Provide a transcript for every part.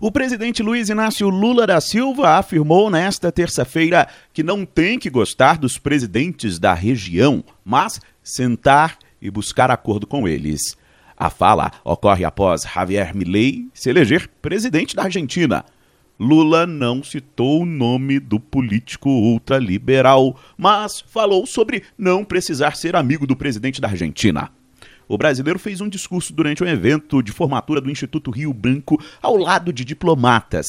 O presidente Luiz Inácio Lula da Silva afirmou nesta terça-feira que não tem que gostar dos presidentes da região, mas sentar e buscar acordo com eles. A fala ocorre após Javier Milei se eleger presidente da Argentina. Lula não citou o nome do político ultraliberal, mas falou sobre não precisar ser amigo do presidente da Argentina. O brasileiro fez um discurso durante um evento de formatura do Instituto Rio Branco ao lado de diplomatas.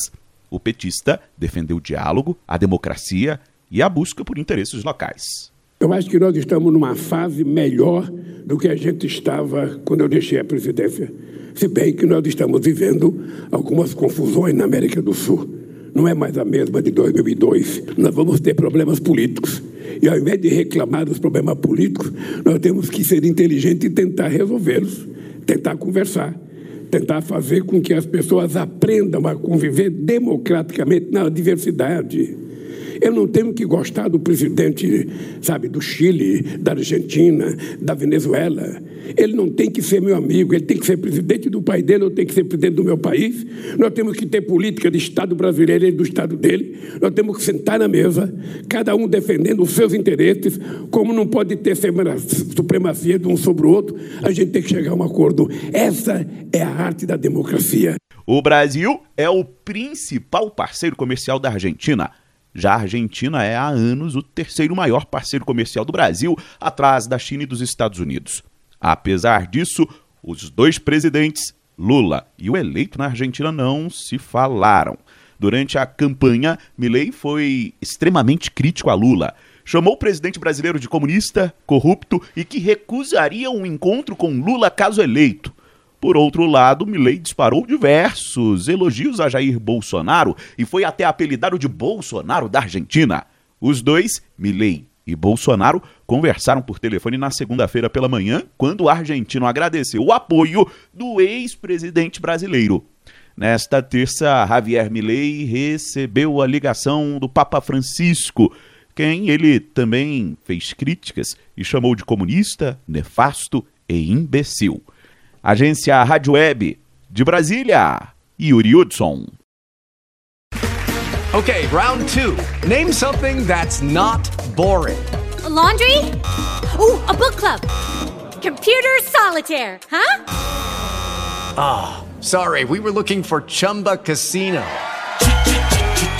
O petista defendeu o diálogo, a democracia e a busca por interesses locais. Eu acho que nós estamos numa fase melhor do que a gente estava quando eu deixei a presidência. Se bem que nós estamos vivendo algumas confusões na América do Sul. Não é mais a mesma de 2002. Nós vamos ter problemas políticos. E ao invés de reclamar dos problemas políticos, nós temos que ser inteligentes e tentar resolvê-los, tentar conversar, tentar fazer com que as pessoas aprendam a conviver democraticamente na diversidade. Eu não tenho que gostar do presidente, sabe, do Chile, da Argentina, da Venezuela. Ele não tem que ser meu amigo, ele tem que ser presidente do país dele, eu tenho que ser presidente do meu país. Nós temos que ter política de Estado brasileiro e do Estado dele. Nós temos que sentar na mesa, cada um defendendo os seus interesses, como não pode ter supremacia de um sobre o outro, a gente tem que chegar a um acordo. Essa é a arte da democracia. O Brasil é o principal parceiro comercial da Argentina. Já a Argentina é há anos o terceiro maior parceiro comercial do Brasil, atrás da China e dos Estados Unidos. Apesar disso, os dois presidentes, Lula e o eleito na Argentina, não se falaram. Durante a campanha, Milei foi extremamente crítico a Lula. Chamou o presidente brasileiro de comunista, corrupto e que recusaria um encontro com Lula caso eleito. Por outro lado, Milley disparou diversos elogios a Jair Bolsonaro e foi até apelidado de Bolsonaro da Argentina. Os dois, Milley e Bolsonaro, conversaram por telefone na segunda-feira pela manhã, quando o argentino agradeceu o apoio do ex-presidente brasileiro. Nesta terça, Javier Milei recebeu a ligação do Papa Francisco, quem ele também fez críticas e chamou de comunista, nefasto e imbecil. Agência Rádio Web de Brasília, Yuri Hudson. Okay, round two. Name something that's not boring. A laundry? Ooh, a book club. Computer solitaire, huh? Ah, oh, sorry, we were looking for Chumba Casino.